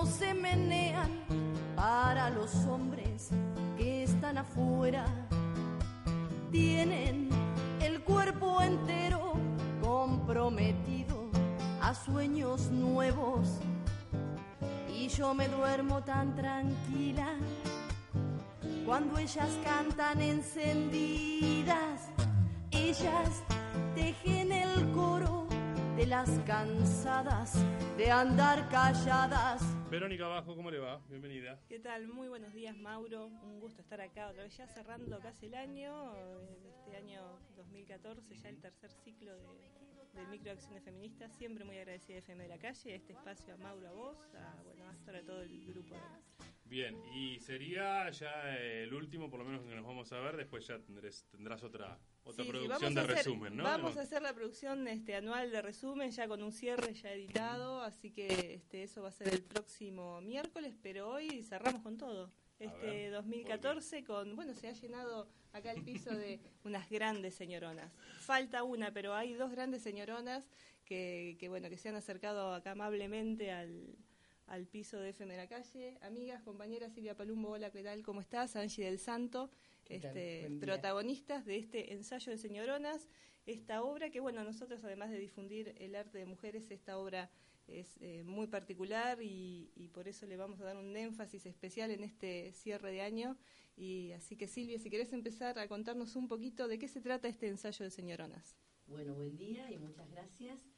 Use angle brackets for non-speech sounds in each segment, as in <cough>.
no se menean para los hombres que están afuera. Tienen el cuerpo entero comprometido a sueños nuevos. Y yo me duermo tan tranquila cuando ellas cantan encendidas. Ellas tejen el coro de las cansadas de andar calladas. Verónica Abajo, ¿cómo le va? Bienvenida. ¿Qué tal? Muy buenos días, Mauro. Un gusto estar acá otra vez, ya cerrando casi el año, eh, este año 2014, ya el tercer ciclo de, del Microacciones Feministas. Siempre muy agradecida de FM de la Calle, este espacio a Mauro, a vos, a, bueno, ahora todo el grupo. Bien, y sería ya el último, por lo menos que nos vamos a ver, después ya tendrás, tendrás otra otra Sí, producción de hacer- resumen, ¿no? Vamos a hacer la producción este, anual de resumen, ya con un cierre ya editado, así que este, eso va a ser el próximo miércoles, pero hoy cerramos con todo. Este ver, 2014 con, bueno, se ha llenado acá el piso de <laughs> unas grandes señoronas. Falta una, pero hay dos grandes señoronas que, que bueno, que se han acercado acá amablemente al, al piso de FM de la calle. Amigas, compañeras, Silvia Palumbo, hola, ¿qué tal? ¿Cómo estás? Angie del Santo, este, protagonistas de este ensayo de señoronas, esta obra que, bueno, nosotros además de difundir el arte de mujeres, esta obra es eh, muy particular y, y por eso le vamos a dar un énfasis especial en este cierre de año. Y así que Silvia, si querés empezar a contarnos un poquito de qué se trata este ensayo de señoronas. Bueno, buen día y muchas gracias.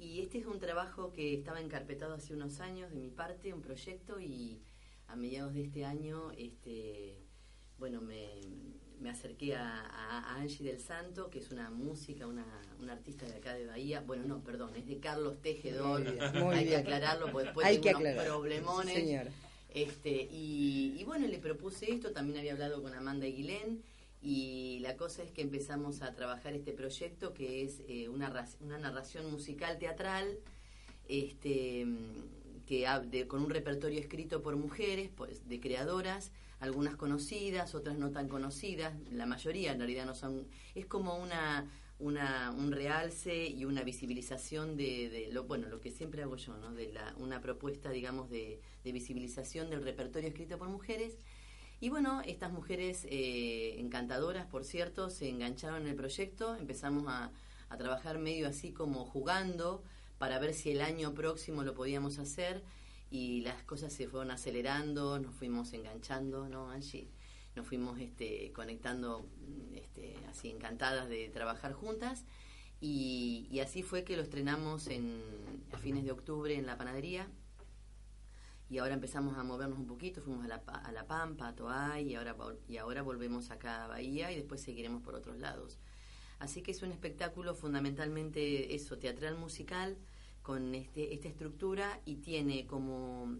Y este es un trabajo que estaba encarpetado hace unos años de mi parte, un proyecto, y a mediados de este año, este, bueno, me, me acerqué a, Angie del Santo, que es una música, una, una artista de acá de Bahía. Bueno, no, perdón, es de Carlos Tejedor. Muy bien, <laughs> muy Hay que aclararlo, porque después Hay tengo que unos problemones. Este, y, y bueno, le propuse esto, también había hablado con Amanda Aguilén, y la cosa es que empezamos a trabajar este proyecto que es eh, una, una narración musical teatral, este, que de- con un repertorio escrito por mujeres, pues, de creadoras, algunas conocidas, otras no tan conocidas, la mayoría en realidad no son, es como una, una un realce y una visibilización de, de lo bueno lo que siempre hago yo, ¿no? de la, una propuesta digamos de, de visibilización del repertorio escrito por mujeres y bueno, estas mujeres eh, encantadoras, por cierto, se engancharon en el proyecto, empezamos a, a trabajar medio así como jugando para ver si el año próximo lo podíamos hacer. Y las cosas se fueron acelerando, nos fuimos enganchando, ¿no, Angie? Nos fuimos este, conectando este, así encantadas de trabajar juntas. Y, y así fue que lo estrenamos en, a fines de octubre en la panadería y ahora empezamos a movernos un poquito, fuimos a La, a la Pampa, a Toay, y ahora, y ahora volvemos acá a Bahía y después seguiremos por otros lados. Así que es un espectáculo fundamentalmente eso, teatral musical, con este, esta estructura y tiene como,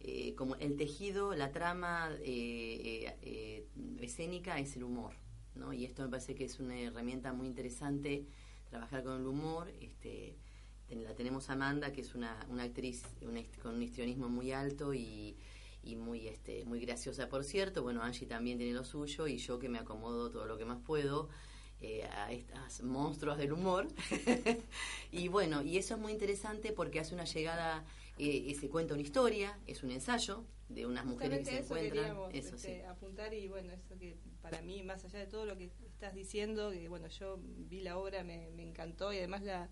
eh, como el tejido, la trama eh, eh, eh, escénica es el humor. ¿no? Y esto me parece que es una herramienta muy interesante, trabajar con el humor. Este, la tenemos Amanda, que es una, una actriz una con un histrionismo muy alto y, y muy este muy graciosa, por cierto. Bueno, Angie también tiene lo suyo y yo que me acomodo todo lo que más puedo eh, a estas monstruos del humor. <laughs> y bueno, y eso es muy interesante porque hace una llegada, eh, se cuenta una historia, es un ensayo de unas mujeres que se eso encuentran. Eso este, sí. apuntar y bueno, eso que para mí, más allá de todo lo que estás diciendo, que bueno, yo vi la obra, me, me encantó y además la,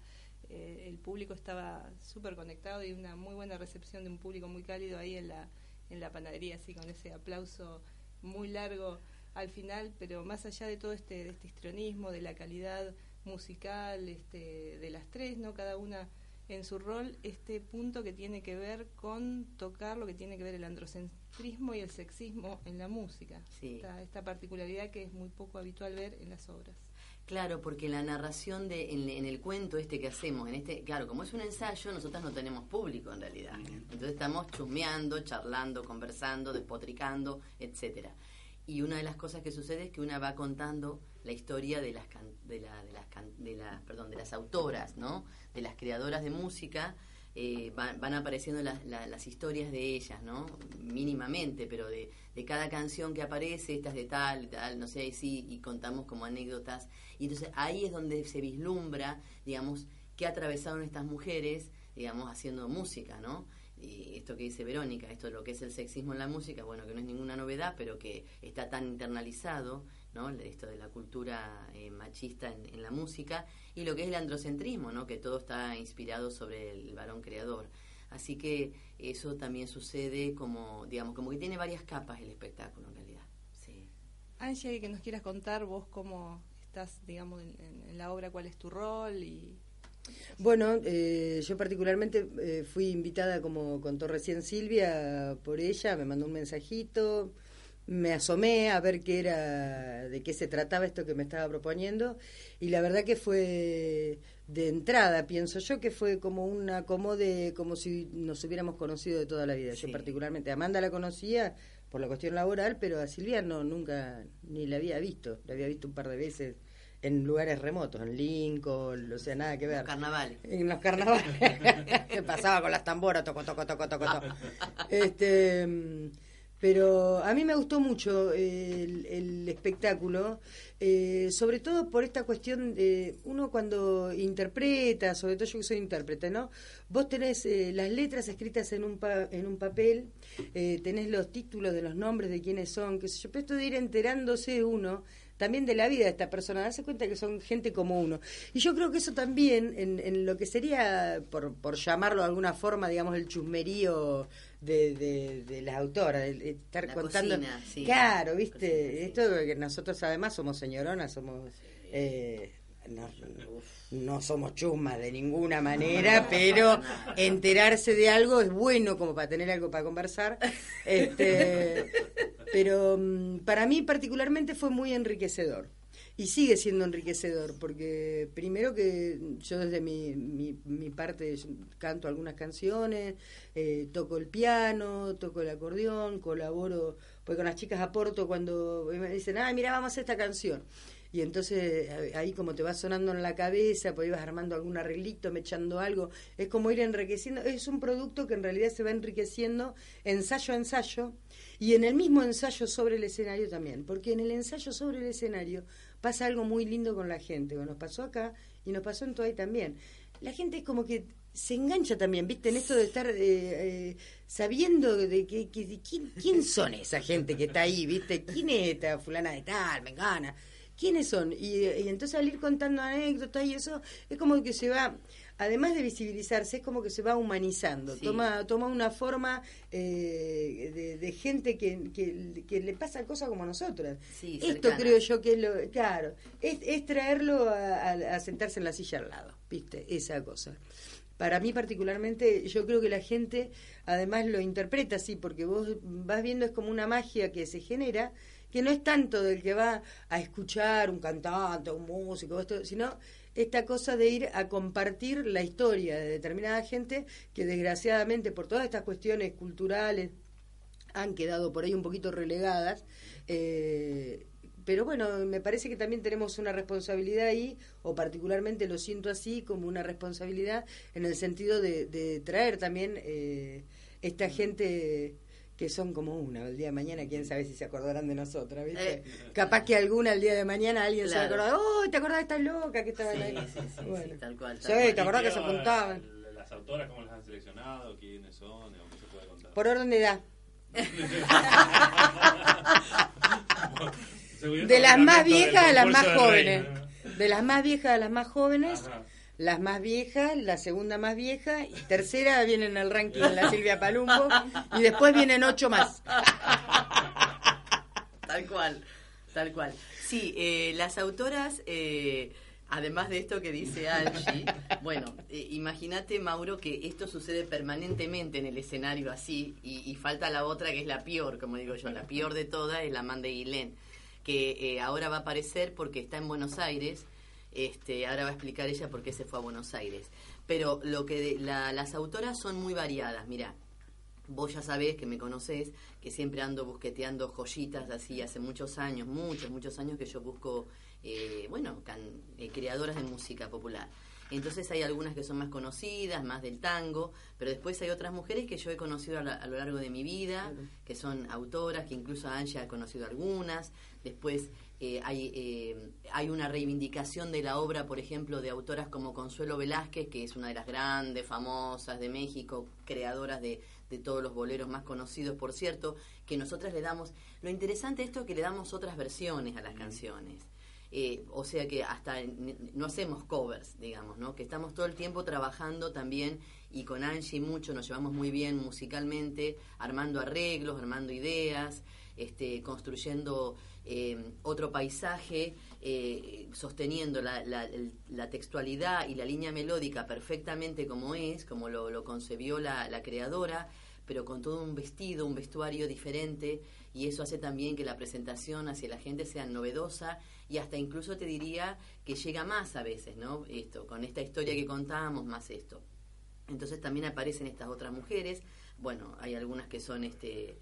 eh, el público estaba súper conectado y una muy buena recepción de un público muy cálido ahí en la, en la panadería, así con ese aplauso muy largo al final, pero más allá de todo este, de este histrionismo, de la calidad musical este, de las tres, ¿no? Cada una en su rol este punto que tiene que ver con tocar lo que tiene que ver el androcentrismo y el sexismo en la música. Sí. Esta, esta particularidad que es muy poco habitual ver en las obras. Claro, porque la narración de en, en el cuento este que hacemos, en este, claro, como es un ensayo, nosotras no tenemos público en realidad. Entonces estamos chusmeando, charlando, conversando, despotricando, etcétera. Y una de las cosas que sucede es que una va contando la historia de las can- de, la- de las can- de las perdón de las autoras, ¿no? De las creadoras de música. Eh, van, van apareciendo las, la- las historias de ellas, ¿no? Mínimamente, pero de, de cada canción que aparece, esta es de tal, tal, no sé, sí, y contamos como anécdotas. Y entonces ahí es donde se vislumbra, digamos, qué atravesaron estas mujeres, digamos, haciendo música, ¿no? Y esto que dice Verónica, esto de lo que es el sexismo en la música, bueno, que no es ninguna novedad, pero que está tan internalizado, ¿no? Esto de la cultura eh, machista en, en la música, y lo que es el androcentrismo, ¿no? Que todo está inspirado sobre el varón creador. Así que eso también sucede como, digamos, como que tiene varias capas el espectáculo en realidad. Sí. Angie, que nos quieras contar vos cómo estás, digamos, en, en- en la obra, cuál es tu rol y Bueno, eh, yo particularmente eh, fui invitada, como contó recién Silvia, por ella, me mandó un mensajito, me asomé a ver qué era, de qué se trataba esto que me estaba proponiendo, y la verdad que fue de entrada, pienso yo, que fue como un acomode, como si nos hubiéramos conocido de toda la vida. Yo Sí. particularmente, a Amanda la conocía por la cuestión laboral, pero a Silvia no, nunca ni la había visto, la había visto un par de veces en lugares remotos, en Lincoln, o sea, nada que ver. Los carnavales. En los carnavales. <laughs> que pasaba con las tamboras, toco, toco, toco, toco, toco. <laughs> Este, pero a mí me gustó mucho el, el espectáculo, eh, sobre todo por esta cuestión de uno cuando interpreta, sobre todo yo que soy intérprete, ¿no? Vos tenés eh, las letras escritas en un, pa- en un papel, eh, tenés los títulos de los nombres de quiénes son, qué sé yo, pero esto de ir enterándose uno también de la vida de esta persona, darse cuenta que son gente como uno. Y yo creo que eso también, en, en lo que sería, por, por llamarlo de alguna forma, digamos, el chusmerío de, de, de las autoras, de, estar La contando. cocina, sí. Claro, viste, Cocina, sí. esto que nosotros además somos señoronas, somos. eh, no, no somos chusmas de ninguna manera, pero enterarse de algo es bueno como para tener algo para conversar. Este, pero mm, para mí particularmente fue muy enriquecedor. Y sigue siendo enriquecedor, porque primero que yo desde mi, mi, mi parte canto algunas canciones, eh, toco el piano, toco el acordeón, colaboro, porque con las chicas aporto cuando me dicen, ah, mira, vamos a esta canción. Y entonces a- ahí como te va sonando en la cabeza, pues ibas armando algún arreglito, me echando algo, es como ir enriqueciendo, es un producto que en realidad se va enriqueciendo ensayo a ensayo y en el mismo ensayo sobre el escenario también, porque en el ensayo sobre el escenario pasa algo muy lindo con la gente, que nos pasó acá y nos pasó en Toay también. La gente es como que se engancha también, ¿viste? En esto de estar eh, eh, sabiendo de que, que- quién, quién son esa gente que está ahí, ¿viste? ¿Quién es esta fulana de tal, me gana? ¿Quiénes son? Y, y entonces al ir contando anécdotas y eso, es como que se va, además de visibilizarse, es como que se va humanizando, Sí. toma, toma una forma eh, de, de gente que, que, que le pasa cosas como a nosotras. Sí, Esto cercana. creo yo que es lo, claro, es, es traerlo a, a- a sentarse en la silla al lado, ¿viste? Esa cosa. Para mí particularmente, yo creo que la gente además lo interpreta así, porque vos vas viendo es como una magia que se genera, que no es tanto del que va a escuchar un cantante, un músico, sino esta cosa de ir a compartir la historia de determinada gente que desgraciadamente por todas estas cuestiones culturales han quedado por ahí un poquito relegadas. eh, pero bueno, me parece que también tenemos una responsabilidad ahí, o particularmente lo siento así, como una responsabilidad en el sentido de, de traer también eh, esta gente que son como una. El día de mañana, quién sabe si se acordarán de nosotras, ¿viste? Eh. Capaz que alguna el día de mañana alguien se Claro. acordar, ¡oh, te acordás de esta loca que estaba Sí, ahí! sí, sí, Bueno. sí, tal cual. Sí, cual. ¿te acordás que se ¿Y qué, juntaban? Las autoras, ¿cómo las han seleccionado? ¿Quiénes son? ¿Cómo se puede contar? Por orden de edad. <laughs> De las más viejas a las más jóvenes. De las más viejas a las más jóvenes. Ajá. Las más viejas, la segunda más vieja, y tercera viene en el ranking la Silvia Palumbo, y después vienen ocho más. Tal cual, tal cual. Sí, eh, las autoras, eh, Además de esto que dice Angie, bueno, eh, imagínate, Mauro, que esto sucede permanentemente en el escenario así, y, y, falta la otra que es la peor, como digo yo, la peor de todas es la Amanda Guilén, que eh, ahora va a aparecer porque está en Buenos Aires, este, ahora va a explicar ella por qué se fue a Buenos Aires. Pero lo que la, las autoras son muy variadas, mira, vos ya sabés que me conocés, que siempre ando busqueteando joyitas así hace muchos años, muchos, muchos años que yo busco eh, bueno, eh, creadoras de música popular. Entonces hay algunas que son más conocidas, más del tango, pero después hay otras mujeres que yo he conocido a, lo largo de mi vida, que son autoras, que incluso Angie ha conocido algunas. Después eh, hay, hay una reivindicación de la obra, por ejemplo, de autoras como Consuelo Velázquez, que es una de las grandes, famosas de México, creadoras de, de todos los boleros más conocidos, por cierto, que nosotras le damos... Lo interesante de esto es que le damos otras versiones a las canciones. Eh, o sea que hasta no hacemos covers, digamos, ¿no? Que estamos todo el tiempo trabajando también y con Angie mucho nos llevamos muy bien musicalmente, armando arreglos, armando ideas, este, construyendo eh, otro paisaje, eh, sosteniendo la, textualidad y la línea melódica perfectamente como es, como lo, lo concebió la, la creadora, pero con todo un vestido, un vestuario diferente, y eso hace también que la presentación hacia la gente sea novedosa y hasta incluso te diría que llega más a veces, ¿no? Esto, con esta historia que contábamos, más esto. Entonces también aparecen estas otras mujeres, bueno, hay algunas que son este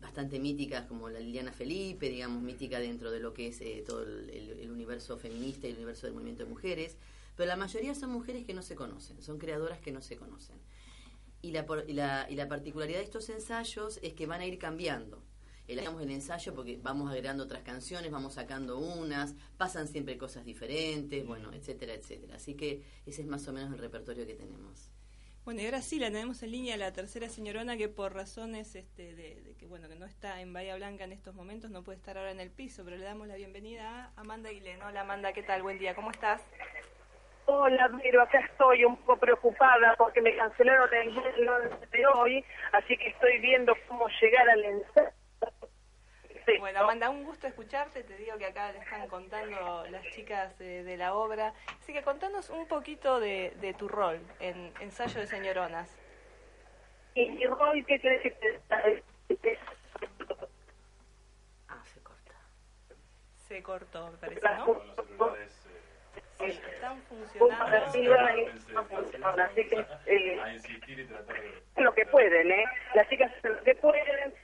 bastante míticas como la Liliana Felipe, digamos, mítica dentro de lo que es eh, todo el, universo feminista y el universo del movimiento de mujeres, pero la mayoría son mujeres que no se conocen, son creadoras que no se conocen. Y la, y la, y la particularidad de estos ensayos es que van a ir cambiando hagamos el ensayo porque vamos agregando otras canciones, vamos sacando unas, pasan siempre cosas diferentes, bueno, etcétera, etcétera. Así que ese es más o menos el repertorio que tenemos. Bueno, y ahora sí la tenemos en línea la tercera señorona que por razones este, de, que bueno que no está en Bahía Blanca en estos momentos no puede estar ahora en el piso, pero le damos la bienvenida a Amanda Aguilén. Hola Amanda, ¿qué tal? Buen día, ¿cómo estás? Hola, pero acá estoy un poco preocupada porque me cancelaron el vuelo de hoy, así que estoy viendo cómo llegar al ensayo bueno, Amanda, un gusto escucharte. Te digo que acá le están contando las chicas de, la obra. Así que contanos un poquito de, tu rol en Ensayo de Señoronas. ¿Y mi rol qué crees que te Ah, se corta. Se cortó, me parece, ¿no? Sí, están funcionando. Así que, eh, lo que pueden, ¿eh? Las chicas lo que pueden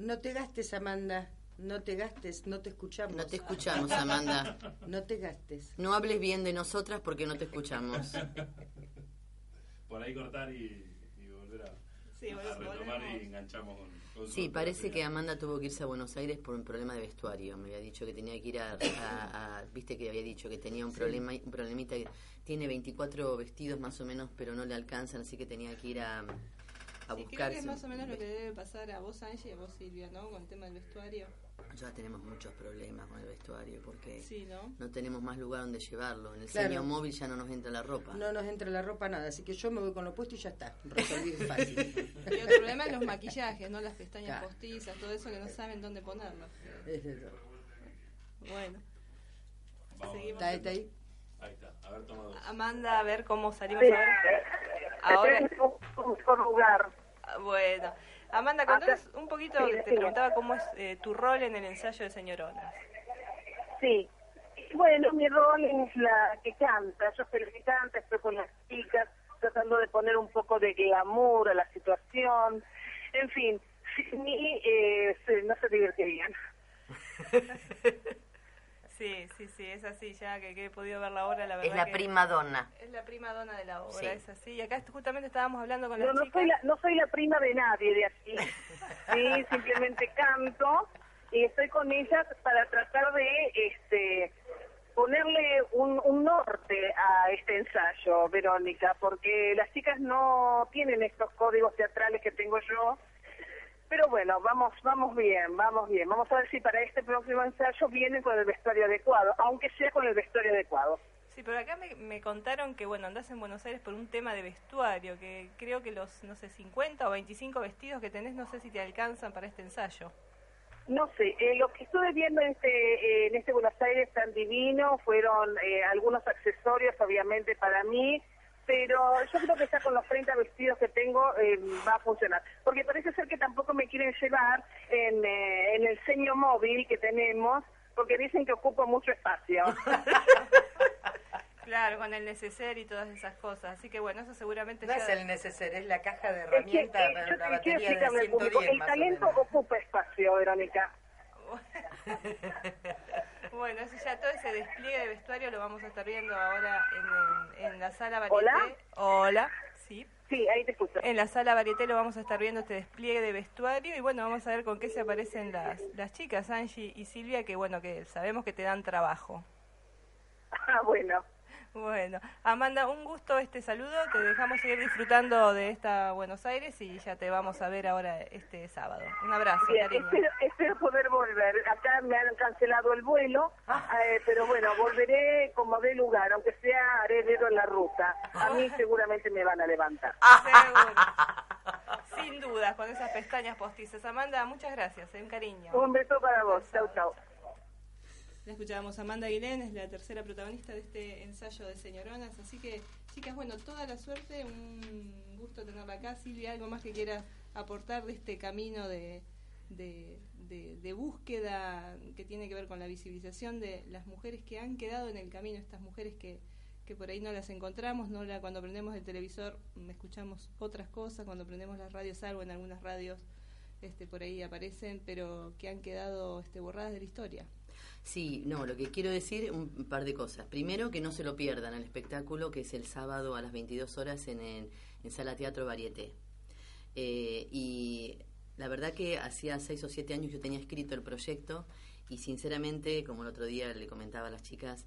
no te gastes, Amanda. No te gastes, no te escuchamos. No te escuchamos, Amanda. <laughs> No te gastes. No hables bien de nosotras porque no te escuchamos. <laughs> Por ahí cortar y, volver a, retomar y enganchamos con, Sí, parece que Amanda tuvo que irse a Buenos Aires por un problema de vestuario. Me había dicho que tenía que ir a... Viste que había dicho que tenía un problema un problemita. Tiene 24 vestidos más o menos, pero no le alcanzan, así que tenía que ir a a sí, Creo que es más o menos lo que debe pasar a vos, Angie, y a vos, Silvia, ¿no? Con el tema del vestuario. Ya tenemos muchos problemas con el vestuario porque ¿no? ¿no? tenemos más lugar donde llevarlo. En el claro. móvil ya no nos entra la ropa. No nos entra la ropa nada, así que yo me voy con lo puesto y ya está. Resolví fácil. y otro problema es los maquillajes, ¿no? Las pestañas postizas, todo eso que no saben dónde ponerlo. Es eso. Bueno. ¿Está, ¿Está ahí? Ahí está. A ver, toma dos. Amanda, a ver cómo salimos a ver. Ahora. Un lugar. Bueno, Amanda, contanos un poquito, te preguntaba cómo es eh, tu rol en el ensayo de Señoronas. Sí, bueno, mi rol es la que canta, yo soy la que canta, estoy con las chicas, tratando de poner un poco de glamour a la situación, en fin, sin mí eh, no se divertirían. <laughs> Sí, sí, sí, es así, ya que, he podido ver la obra, la verdad. Es la prima donna. Es la prima donna de la obra, es así. Y acá justamente estábamos hablando con no, no Soy la, no soy la prima de nadie de aquí. <laughs> sí, simplemente canto y estoy con ellas para tratar de este ponerle un, un norte a este ensayo, Verónica, porque las chicas no tienen estos códigos teatrales que tengo yo pero bueno, vamos, vamos bien, vamos bien. Vamos a ver si para este próximo ensayo vienen con el vestuario adecuado, aunque sea con el vestuario adecuado. Sí, pero acá me, me, contaron que, bueno, andás en Buenos Aires por un tema de vestuario, que creo que los, no sé, 50 o 25 vestidos que tenés, no sé si te alcanzan para este ensayo. No sé, eh, lo que estuve viendo en este, eh, en este Buenos Aires tan divino fueron eh, algunos accesorios, obviamente, para mí, pero yo creo que ya con los 30 vestidos que tengo eh, va a funcionar. Porque parece ser que tampoco me quieren llevar en, eh, en el ceño móvil que tenemos, porque dicen que ocupo mucho espacio. <laughs> Claro, con el neceser y todas esas cosas. Así que bueno, eso seguramente No ya- es el neceser, es la caja de Es que, herramientas eh, yo quiero batería de explicarle al público, 110 el talento ocupa espacio, Verónica. <laughs> Bueno, eso ya todo ese despliegue de vestuario lo vamos a estar viendo ahora en, en- en la sala varieté. ¿Hola? Hola, sí. Sí, ahí te escucho. En la sala varieté lo vamos a estar viendo este despliegue de vestuario y bueno, vamos a ver con qué se aparecen las, las chicas, Angie y Silvia, que bueno, que sabemos que te dan trabajo. Ah, bueno. Bueno, Amanda, un gusto este saludo, te dejamos seguir disfrutando de esta Buenos Aires y ya te vamos a ver ahora este sábado. Un abrazo, Bien, cariño. espero, espero poder volver. Acá me han cancelado el vuelo, eh, pero bueno, volveré como de lugar, aunque sea haré dedo en la ruta. A mí seguramente me van a levantar. <laughs> Seguro. Sin dudas, con esas pestañas postizas. Amanda, muchas gracias, eh, un cariño. Un beso para vos. Chau, chau. La escuchábamos Amanda Aguilén, es la tercera protagonista de este ensayo de Señoronas. Así que, chicas, bueno, toda la suerte, un gusto tenerla acá. Silvia, ¿algo más que quieras aportar de este camino de, búsqueda que tiene que ver con la visibilización de las mujeres que han quedado en el camino, estas mujeres que, que por ahí no las encontramos, no la, cuando prendemos el televisor mm, escuchamos otras cosas, cuando prendemos las radios algo, en algunas radios este, por ahí aparecen, pero que han quedado este, borradas de la historia. Sí, no, lo que quiero decir, un par de cosas. Primero, que no se lo pierdan el espectáculo que es el sábado a las 22 horas en, el- en Sala Teatro Varieté. Eh, y la verdad que hacía seis o siete años yo tenía escrito el proyecto y sinceramente, como el otro día le comentaba a las chicas,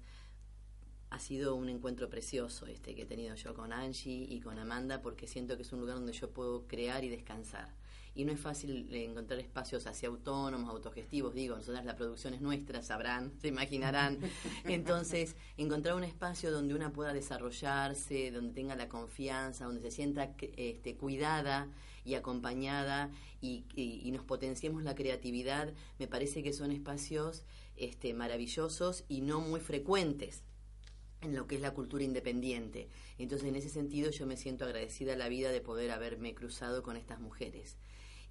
ha sido un encuentro precioso este que he tenido yo con Angie y con Amanda porque siento que es un lugar donde yo puedo crear y descansar. Y no es fácil encontrar espacios así autónomos, autogestivos, digo, nosotras la producción es nuestra, sabrán, se imaginarán. <laughs> Entonces, encontrar un espacio donde una pueda desarrollarse, donde tenga la confianza, donde se sienta este, cuidada y acompañada y, y- y nos potenciemos la creatividad, me parece que son espacios este, maravillosos y no muy frecuentes en lo que es la cultura independiente. Entonces, en ese sentido, yo me siento agradecida a la vida de poder haberme cruzado con estas mujeres.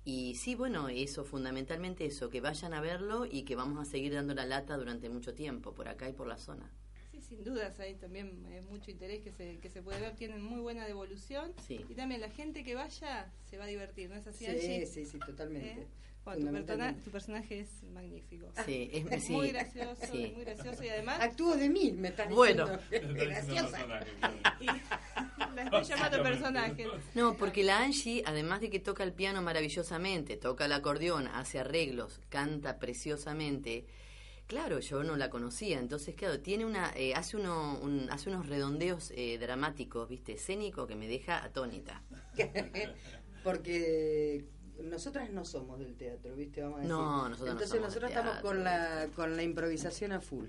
Y sí, bueno, eso, fundamentalmente eso, que vayan a verlo y que vamos a seguir dando la lata durante mucho tiempo, por acá y por la zona. Sí, sin dudas, hay también eh, mucho interés que se, que se puede ver, tienen muy buena devolución Sí. y también la gente que vaya se va a divertir, ¿no es así, Sí, sí, sí, totalmente. ¿Eh? Bueno, tu, persona- Fundamentalmente. tu personaje es magnífico. Sí, es- <laughs> Es sí. muy gracioso, Sí. muy gracioso y además Actúo de mí, me están Bueno. diciendo. Graciosa. <laughs> y la estoy llamando personaje. No, porque la Angie, además de que toca el piano maravillosamente, toca el acordeón, hace arreglos, canta preciosamente. Claro, yo no la conocía, entonces claro, tiene una, eh, hace uno, un- hace unos redondeos eh, dramáticos, viste, escénico que me deja atónita. <laughs> Porque nosotras no somos del teatro, ¿viste? Vamos a decir. No, nosotras no Entonces somos nosotros del estamos teatro, con la, con la improvisación a full.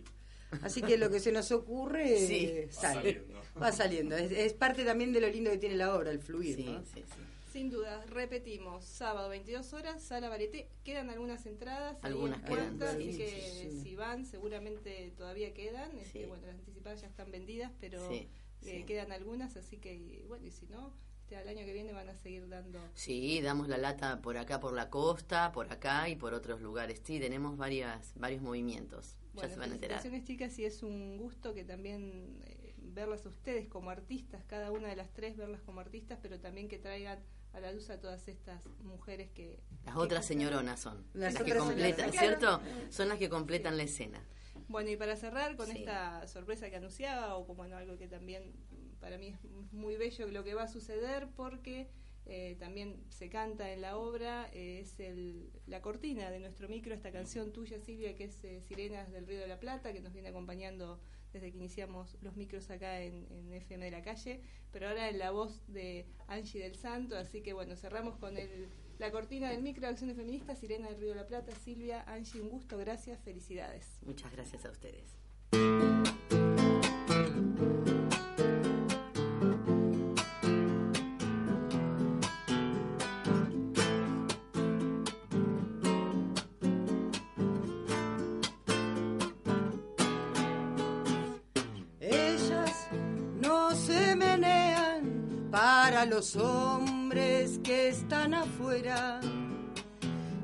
Así que lo que se nos ocurre <laughs> Sí. eh, Va sale. saliendo. Va saliendo. Es, es parte también de lo lindo que tiene la obra, el fluir, Sí, ¿no? sí, sí. Sin duda, repetimos, sábado 22 horas, sala Varieté, quedan algunas entradas ahí Algunas en quedan, puerta, sí, así sí, que sí, sí. si van seguramente todavía quedan, este, Sí. bueno, las anticipadas ya están vendidas, pero Sí, eh, sí. quedan algunas, así que bueno, y si no, al año que viene van a seguir dando... Sí, damos la lata por acá, por la costa, por acá y por otros lugares. Sí, tenemos varias, varios movimientos. Bueno, ya se van a enterar. felicitaciones chicas y es un gusto que también eh, verlas a ustedes como artistas, cada una de las tres verlas como artistas, pero también que traigan a la luz a todas estas mujeres que... Las que otras señoronas son Las las que otras completan. ¿cierto? Son las que completan la escena. Bueno, y para cerrar con Sí. esta sorpresa que anunciaba, o como bueno, algo que también para mí es muy bello lo que va a suceder, porque eh, también se canta en la obra, eh, es el, la cortina de nuestro micro, esta canción tuya, Silvia, que es eh, Sirenas del Río de la Plata, que nos viene acompañando desde que iniciamos los micros acá en, en FM de la calle, pero ahora en la voz de Angie del Santo, así que bueno, cerramos con el, la cortina del micro de Acciones Feministas, Sirena del Río de la Plata, Silvia, Angie, un gusto, gracias, felicidades. Muchas gracias a ustedes. Para los hombres que están afuera.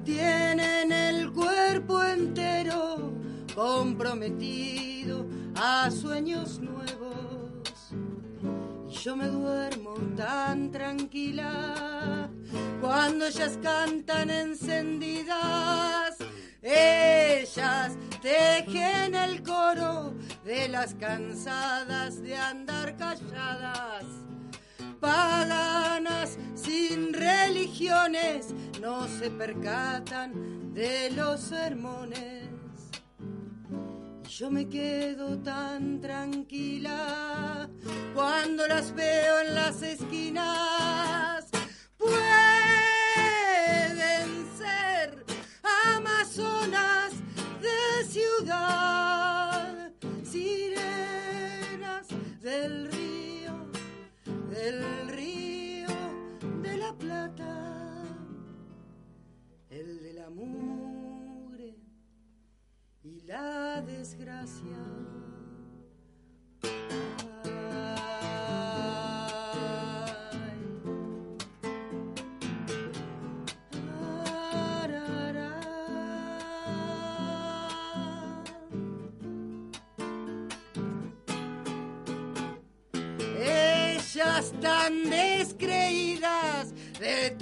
Tienen el cuerpo entero comprometido a sueños nuevos. Y yo me duermo tan tranquila cuando ellas cantan encendidas. Ellas tejen el coro de las cansadas de andar calladas. Paganas sin religiones no se percatan de los sermones. Y yo me quedo tan tranquila cuando las veo en las esquinas.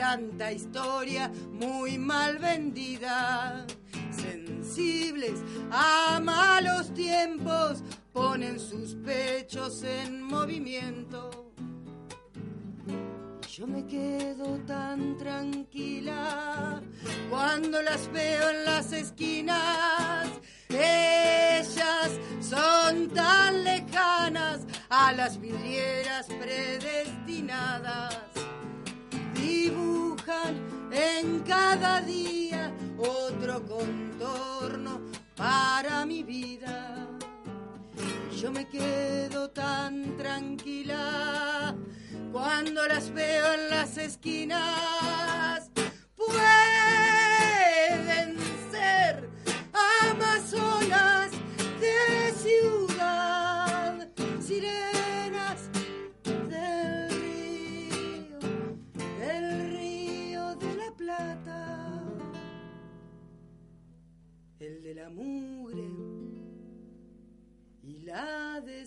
Tanta historia muy mal vendida, sensibles a malos tiempos, ponen sus pechos en movimiento. Yo me quedo tan tranquila cuando las veo en las esquinas. Ellas son tan lejanas a las vidrieras predestinadas. Dibujan en cada día otro contorno para mi vida. Yo me quedo tan tranquila cuando las veo en las esquinas.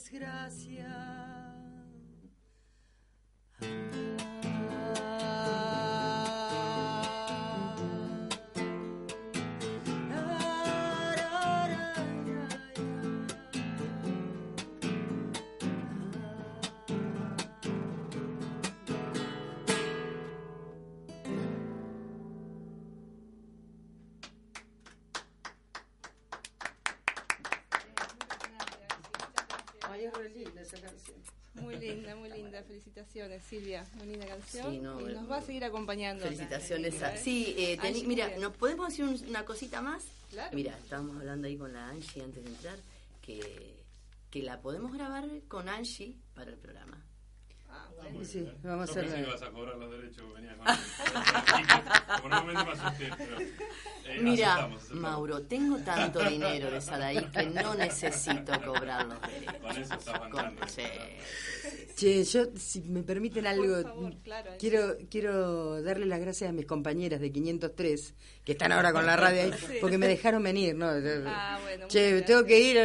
Desgracia. Esa canción. Muy <laughs> linda, muy linda. Felicitaciones, Silvia. Muy linda canción. Sí, no, y nos va a seguir acompañando. acá. Felicitaciones. A, sí, eh, mira. ¿nos podemos decir un- una cosita más? Claro. Mira, estábamos hablando ahí con la Angie antes de entrar, que, que la podemos grabar con Angie para el programa. Ah, Sí, sí, vamos a Yo pensé que hacerlo. ibas a cobrar los derechos, venías con <laughs> Como normalmente me asusté, pero. eh, Mira, aceptamos, aceptamos. Mauro, tengo tanto <laughs> dinero de Sadaí que no necesito cobrar los derechos. Con eso Con- sí, Che, yo, si me permiten algo, favor, claro, Angie. quiero quiero darle las gracias a mis compañeras de 503, que están ahora con la radio ahí, Sí. porque me dejaron venir, ¿no? Ah, bueno, Che, tengo que ir,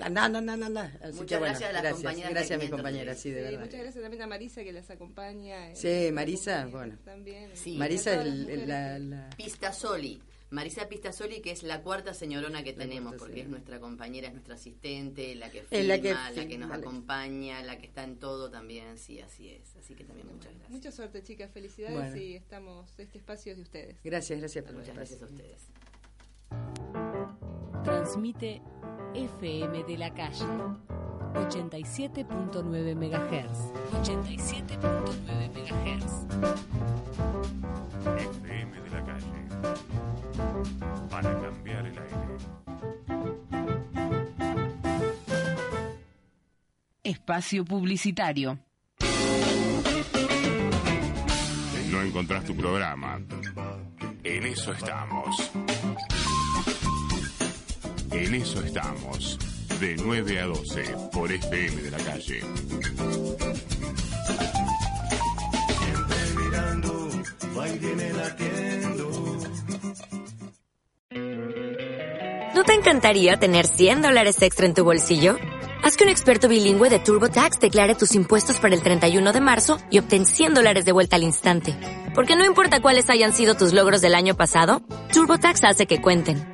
anda, anda, anda, anda. Así Muchas que bueno, gracias a las gracias, compañeras gracias a mis 503. compañeras, sí, de Sí, verdad. muchas gracias también a Marisa que las acompaña. en Sí, Marisa, bueno. También. Sí. Marisa es la, que- la- Pistasoli. Marisa Pistasoli, que es la cuarta señorona que tenemos, porque es nuestra compañera, es nuestra asistente, la que filma, la la que filma, nos vale. acompaña, la que está en todo también, sí, así es. Así que también muchas gracias. Mucha suerte, chicas. Felicidades Bueno. y estamos. Este espacio es de ustedes. Gracias, gracias por Muchas gracias a ustedes. Transmite FM de la calle 87.9 MHz. 87.9 MHz. FM de la calle. Para cambiar el aire. Espacio publicitario. No encontrás tu programa. En eso estamos. En eso estamos. De 9 a 12 por FM de la calle. ¿No te encantaría tener 100 dólares extra en tu bolsillo? Haz que un experto bilingüe de TurboTax declare tus impuestos para el 31 de marzo y obtén 100 dólares de vuelta al instante. Porque no importa cuáles hayan sido tus logros del año pasado, TurboTax hace que cuenten.